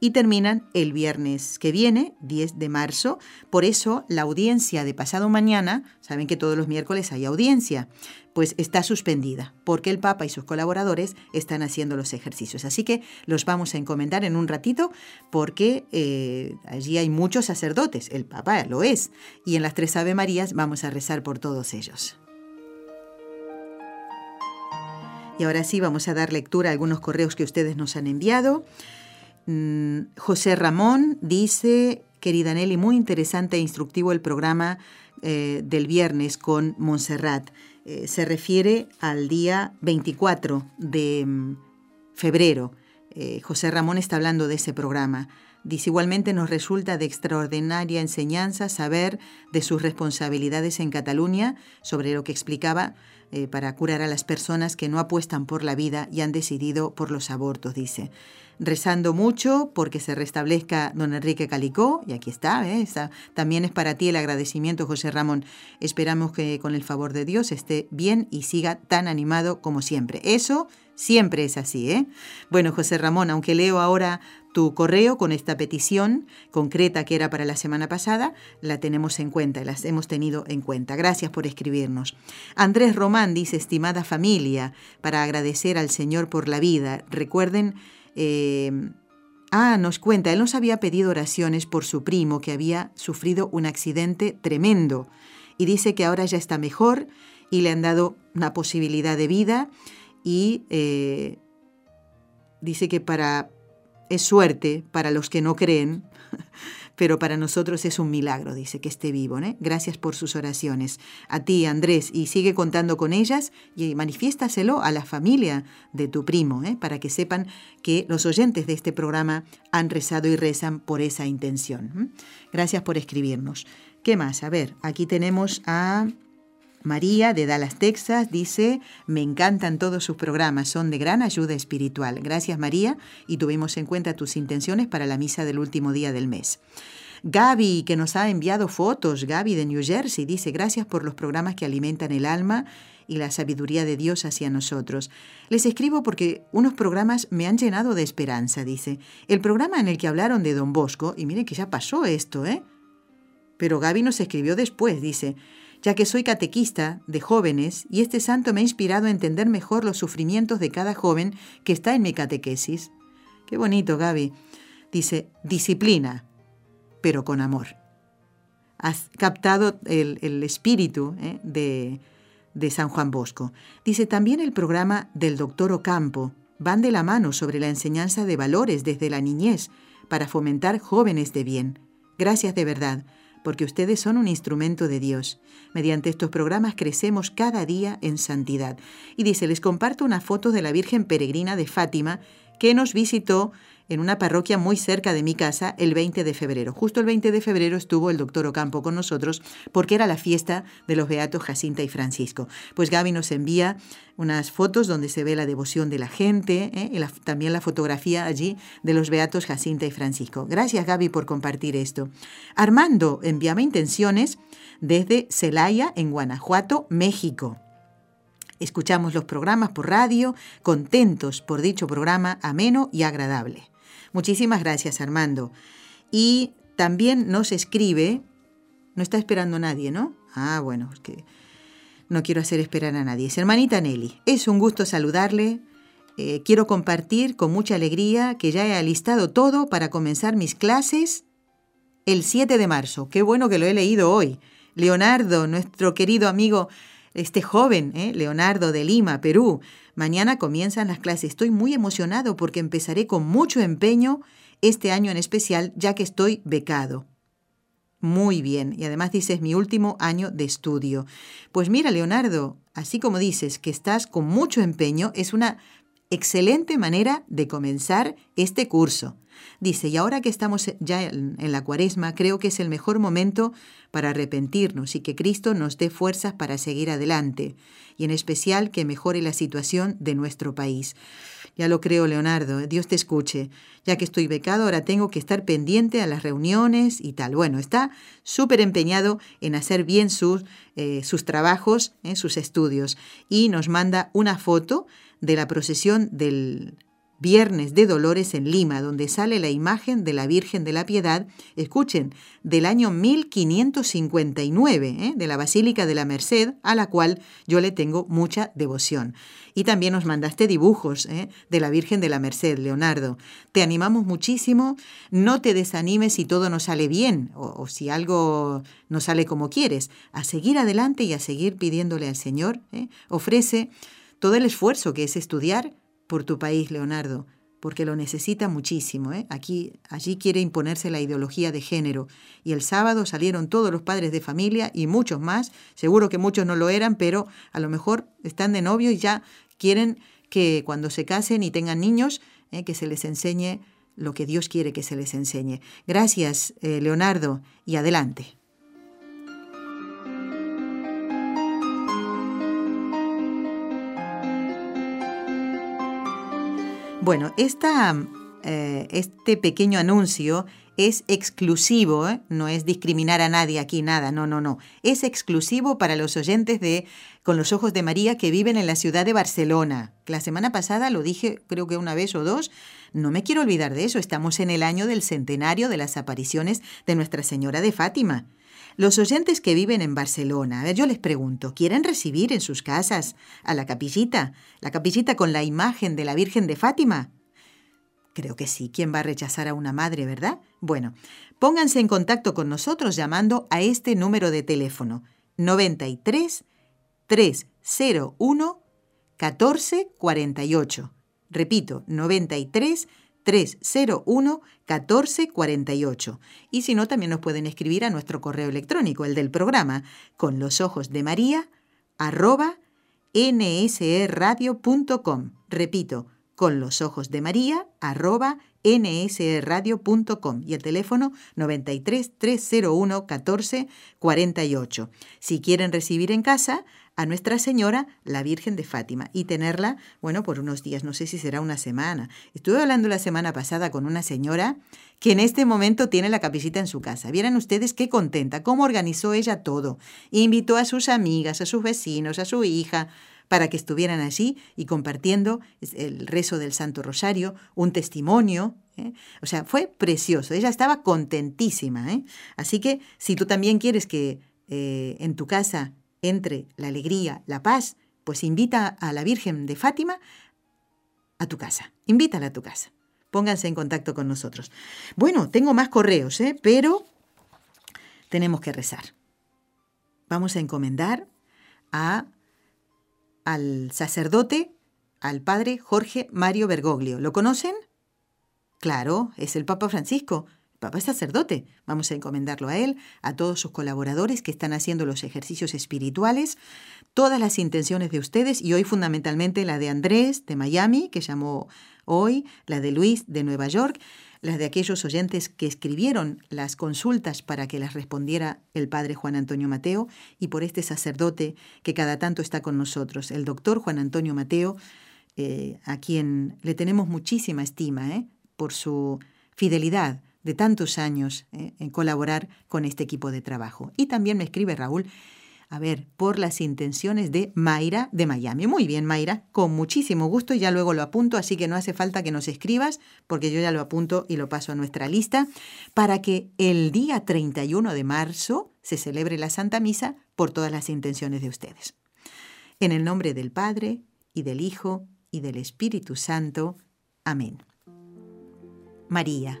Y terminan el viernes que viene, 10 de marzo. Por eso la audiencia de pasado mañana, saben que todos los miércoles hay audiencia, pues está suspendida, porque el Papa y sus colaboradores están haciendo los ejercicios. Así que los vamos a encomendar en un ratito, porque eh, allí hay muchos sacerdotes, el Papa lo es, y en las tres Ave Marías vamos a rezar por todos ellos. Y ahora sí vamos a dar lectura a algunos correos que ustedes nos han enviado. Mm, José Ramón dice, querida Nelly, muy interesante e instructivo el programa eh, del viernes con Montserrat. Eh, se refiere al día 24 de mm, febrero. Eh, José Ramón está hablando de ese programa. Dice, igualmente nos resulta de extraordinaria enseñanza saber de sus responsabilidades en Cataluña sobre lo que explicaba eh, para curar a las personas que no apuestan por la vida y han decidido por los abortos, dice. Rezando mucho porque se restablezca don Enrique Calicó, y aquí está, ¿eh? también es para ti el agradecimiento, José Ramón. Esperamos que con el favor de Dios esté bien y siga tan animado como siempre. Eso siempre es así, ¿eh? Bueno, José Ramón, aunque leo ahora tu correo con esta petición concreta que era para la semana pasada, la tenemos en cuenta, las hemos tenido en cuenta. Gracias por escribirnos. Andrés Román dice, estimada familia, para agradecer al Señor por la vida. Recuerden, eh, ah, nos cuenta, él nos había pedido oraciones por su primo que había sufrido un accidente tremendo y dice que ahora ya está mejor y le han dado una posibilidad de vida y eh, dice que para es suerte para los que no creen, pero para nosotros es un milagro, dice, que esté vivo. ¿eh? Gracias por sus oraciones. A ti, Andrés, y sigue contando con ellas y manifiéstaselo a la familia de tu primo, ¿eh? para que sepan que los oyentes de este programa han rezado y rezan por esa intención. Gracias por escribirnos. ¿Qué más? A ver, aquí tenemos a... María de Dallas, Texas, dice, me encantan todos sus programas, son de gran ayuda espiritual. Gracias María y tuvimos en cuenta tus intenciones para la misa del último día del mes. Gaby, que nos ha enviado fotos, Gaby de New Jersey, dice, gracias por los programas que alimentan el alma y la sabiduría de Dios hacia nosotros. Les escribo porque unos programas me han llenado de esperanza, dice. El programa en el que hablaron de Don Bosco, y miren que ya pasó esto, ¿eh? Pero Gaby nos escribió después, dice, ya que soy catequista de jóvenes y este santo me ha inspirado a entender mejor los sufrimientos de cada joven que está en mi catequesis. Qué bonito, Gaby. Dice, disciplina, pero con amor. Has captado el, espíritu ¿eh? de, de San Juan Bosco. Dice también el programa del doctor Ocampo. Van de la mano sobre la enseñanza de valores desde la niñez para fomentar jóvenes de bien. Gracias de verdad porque ustedes son un instrumento de Dios. Mediante estos programas crecemos cada día en santidad. Y dice, les comparto una foto de la Virgen Peregrina de Fátima que nos visitó en una parroquia muy cerca de mi casa el 20 de febrero. Justo el 20 de febrero estuvo el doctor Ocampo con nosotros porque era la fiesta de los beatos Jacinta y Francisco. Pues Gaby nos envía unas fotos donde se ve la devoción de la gente ¿eh? y también la fotografía allí de los beatos Jacinta y Francisco. Gracias Gaby por compartir esto. Armando enviaba intenciones desde Celaya, en Guanajuato, México. Escuchamos los programas por radio, contentos por dicho programa ameno y agradable. Muchísimas gracias, Armando. Y también nos escribe, no está esperando nadie, ¿no? Ah, bueno, es que no quiero hacer esperar a nadie. Es hermanita Nelly, es un gusto saludarle. Eh, quiero compartir con mucha alegría que ya he alistado todo para comenzar mis clases el 7 de marzo. Qué bueno que lo he leído hoy. Leonardo, nuestro querido amigo, este joven, ¿eh? Leonardo de Lima, Perú, Mañana comienzan las clases. Estoy muy emocionado porque empezaré con mucho empeño este año en especial, ya que estoy becado. Muy bien, y además dices mi último año de estudio. Pues mira, Leonardo, así como dices que estás con mucho empeño, es una excelente manera de comenzar este curso. Dice, y ahora que estamos ya en la cuaresma, creo que es el mejor momento para arrepentirnos y que Cristo nos dé fuerzas para seguir adelante, y en especial que mejore la situación de nuestro país. Ya lo creo, Leonardo, Dios te escuche. Ya que estoy becado, ahora tengo que estar pendiente a las reuniones y tal. Bueno, está súper empeñado en hacer bien sus, eh, sus trabajos, eh, sus estudios, y nos manda una foto de la procesión del Viernes de Dolores en Lima, donde sale la imagen de la Virgen de la Piedad, escuchen, del año 1559, ¿eh? de la Basílica de la Merced, a la cual yo le tengo mucha devoción. Y también nos mandaste dibujos ¿eh? de la Virgen de la Merced, Leonardo. Te animamos muchísimo, no te desanimes si todo no sale bien o, si algo no sale como quieres, a seguir adelante y a seguir pidiéndole al Señor. ¿eh? Ofrece todo el esfuerzo que es estudiar por tu país, Leonardo, porque lo necesita muchísimo. ¿eh? Aquí, allí quiere imponerse la ideología de género. Y el sábado salieron todos los padres de familia y muchos más. Seguro que muchos no lo eran, pero a lo mejor están de novio y ya quieren que cuando se casen y tengan niños, ¿eh? que se les enseñe lo que Dios quiere que se les enseñe. Gracias, eh, Leonardo, y adelante. Bueno, eh, este pequeño anuncio es exclusivo, ¿eh? no es discriminar a nadie aquí, nada, no, no, no. Es exclusivo para los oyentes de Con los Ojos de María que viven en la ciudad de Barcelona. La semana pasada lo dije, creo que una vez o dos, no me quiero olvidar de eso, estamos en el año del centenario de las apariciones de Nuestra Señora de Fátima. Los oyentes que viven en Barcelona, yo les pregunto, ¿quieren recibir en sus casas a la capillita? ¿La capillita con la imagen de la Virgen de Fátima? Creo que sí. ¿Quién va a rechazar a una madre, verdad? Bueno, pónganse en contacto con nosotros llamando a este número de teléfono 93 301 1448. Repito, 93 301 1448. Y si no, también nos pueden escribir a nuestro correo electrónico, el del programa, con los ojos de María, arroba nsradio.com. Repito, con los ojos de María, arroba nsradio.com y el teléfono 93 301 14 48. Si quieren recibir en casa, a Nuestra Señora, la Virgen de Fátima, y tenerla, bueno, por unos días, no sé si será una semana. Estuve hablando la semana pasada con una señora que en este momento tiene la capillita en su casa. Vieran ustedes qué contenta, cómo organizó ella todo. Invitó a sus amigas, a sus vecinos, a su hija, para que estuvieran allí y compartiendo el rezo del Santo Rosario, un testimonio. ¿eh? O sea, fue precioso. Ella estaba contentísima. ¿eh? Así que si tú también quieres que eh, en tu casa entre la alegría, la paz, pues invita a la Virgen de Fátima a tu casa. Invítala a tu casa. Pónganse en contacto con nosotros. Bueno, tengo más correos, ¿eh? pero tenemos que rezar. Vamos a encomendar a, al sacerdote, al padre Jorge Mario Bergoglio. ¿Lo conocen? Claro, es el Papa Francisco. Papá es sacerdote. Vamos a encomendarlo a él, a todos sus colaboradores que están haciendo los ejercicios espirituales, todas las intenciones de ustedes y hoy fundamentalmente la de Andrés de Miami, que llamó hoy, la de Luis de Nueva York, las de aquellos oyentes que escribieron las consultas para que las respondiera el padre Juan Antonio Mateo y por este sacerdote que cada tanto está con nosotros, el doctor Juan Antonio Mateo, eh, a quien le tenemos muchísima estima ¿eh? por su fidelidad de tantos años eh, en colaborar con este equipo de trabajo. Y también me escribe Raúl, a ver, por las intenciones de Mayra de Miami. Muy bien, Mayra, con muchísimo gusto, ya luego lo apunto, así que no hace falta que nos escribas, porque yo ya lo apunto y lo paso a nuestra lista, para que el día 31 de marzo se celebre la Santa Misa por todas las intenciones de ustedes. En el nombre del Padre, y del Hijo, y del Espíritu Santo. Amén. María,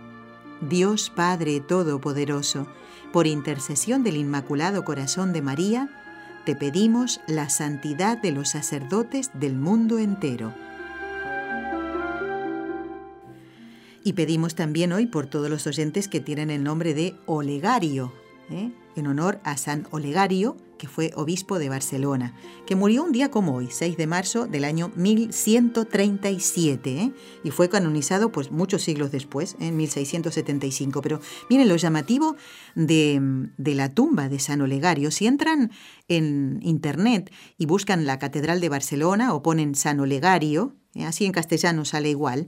Dios Padre Todopoderoso, por intercesión del Inmaculado Corazón de María, te pedimos la santidad de los sacerdotes del mundo entero. Y pedimos también hoy por todos los oyentes que tienen el nombre de Olegario, ¿eh? en honor a San Olegario, que fue obispo de Barcelona, que murió un día como hoy, 6 de marzo del año 1137, ¿eh? y fue canonizado pues muchos siglos después, en 1675. Pero miren lo llamativo de, de la tumba de San Olegario. Si entran en internet y buscan la Catedral de Barcelona o ponen San Olegario, ¿eh? así en castellano sale igual,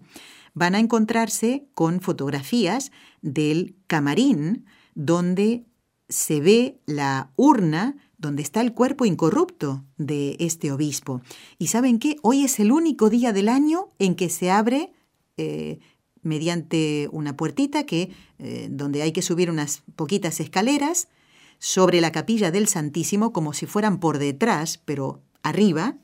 van a encontrarse con fotografías del camarín donde se ve la urna donde está el cuerpo incorrupto de este obispo. Y saben qué, hoy es el único día del año en que se abre eh, mediante una puertita que, eh, donde hay que subir unas poquitas escaleras sobre la capilla del Santísimo como si fueran por detrás, pero arriba,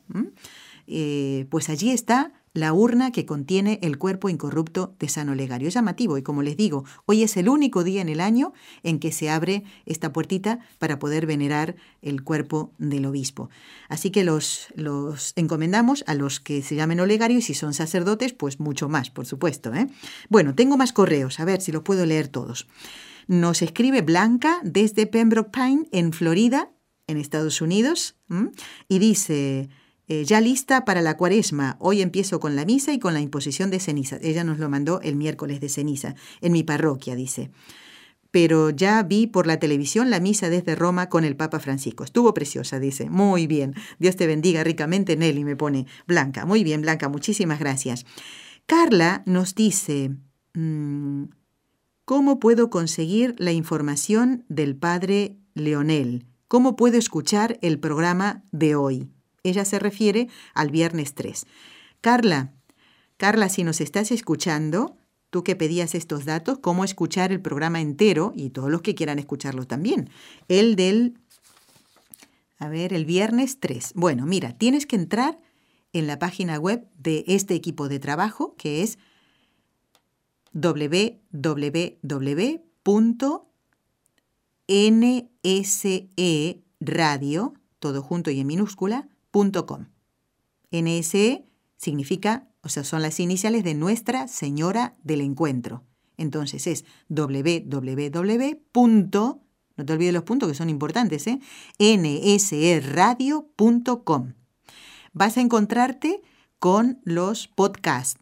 eh, pues allí está la urna que contiene el cuerpo incorrupto de San Olegario. Es llamativo y como les digo, hoy es el único día en el año en que se abre esta puertita para poder venerar el cuerpo del obispo. Así que los, los encomendamos a los que se llamen Olegario y si son sacerdotes, pues mucho más, por supuesto. ¿eh? Bueno, tengo más correos, a ver si los puedo leer todos. Nos escribe Blanca desde Pembroke Pine, en Florida, en Estados Unidos, y dice... Eh, ya lista para la cuaresma. Hoy empiezo con la misa y con la imposición de ceniza. Ella nos lo mandó el miércoles de ceniza, en mi parroquia, dice. Pero ya vi por la televisión la misa desde Roma con el Papa Francisco. Estuvo preciosa, dice. Muy bien. Dios te bendiga ricamente, Nelly, me pone Blanca. Muy bien, Blanca, muchísimas gracias. Carla nos dice, mm, ¿cómo puedo conseguir la información del Padre Leonel? ¿Cómo puedo escuchar el programa de hoy? Ella se refiere al viernes 3. Carla, Carla, si nos estás escuchando, tú que pedías estos datos, cómo escuchar el programa entero y todos los que quieran escucharlo también. El del, a ver, el viernes 3. Bueno, mira, tienes que entrar en la página web de este equipo de trabajo que es www.nseradio, todo junto y en minúscula, .com. NSE significa, o sea, son las iniciales de Nuestra Señora del Encuentro. Entonces es www. No te olvides los puntos que son importantes, ¿eh? nserradio.com. Vas a encontrarte con los podcasts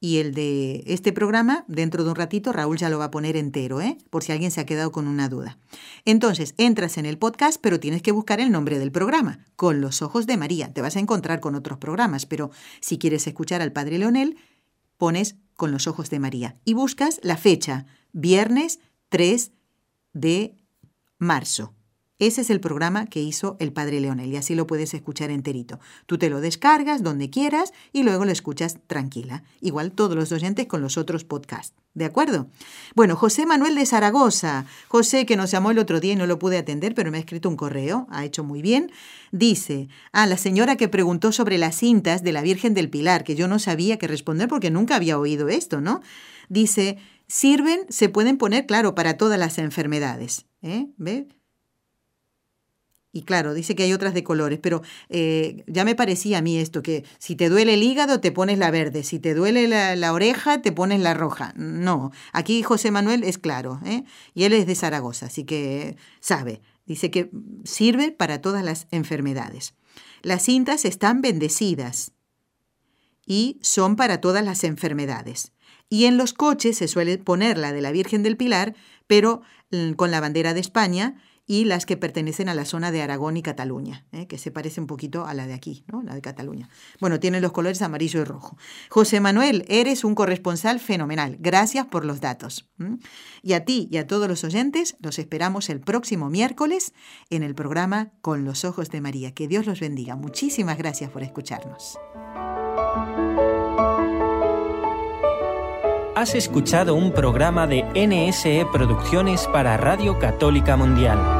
y el de este programa, dentro de un ratito, Raúl ya lo va a poner entero, ¿eh? por si alguien se ha quedado con una duda. Entonces, entras en el podcast, pero tienes que buscar el nombre del programa, Con los Ojos de María. Te vas a encontrar con otros programas, pero si quieres escuchar al Padre Leonel, pones Con los Ojos de María y buscas la fecha, viernes 3 de marzo. Ese es el programa que hizo el padre Leonel y así lo puedes escuchar enterito. Tú te lo descargas donde quieras y luego lo escuchas tranquila. Igual todos los oyentes con los otros podcasts. ¿De acuerdo? Bueno, José Manuel de Zaragoza. José que nos llamó el otro día y no lo pude atender, pero me ha escrito un correo. Ha hecho muy bien. Dice, a ah, la señora que preguntó sobre las cintas de la Virgen del Pilar, que yo no sabía qué responder porque nunca había oído esto, ¿no? Dice, sirven, se pueden poner, claro, para todas las enfermedades. ¿Eh? Y claro, dice que hay otras de colores, pero eh, ya me parecía a mí esto, que si te duele el hígado te pones la verde, si te duele la, oreja te pones la roja. No, aquí José Manuel es claro, ¿eh? y él es de Zaragoza, así que sabe. Dice que sirve para todas las enfermedades. Las cintas están bendecidas y son para todas las enfermedades. Y en los coches se suele poner la de la Virgen del Pilar, pero mm, con la bandera de España y las que pertenecen a la zona de Aragón y Cataluña, ¿eh? que se parece un poquito a la de aquí, ¿no? la de Cataluña. Bueno, tienen los colores amarillo y rojo. José Manuel, eres un corresponsal fenomenal. Gracias por los datos. Y a ti y a todos los oyentes los esperamos el próximo miércoles en el programa Con los Ojos de María. Que Dios los bendiga. Muchísimas gracias por escucharnos. Has escuchado un programa de NSE Producciones para Radio Católica Mundial.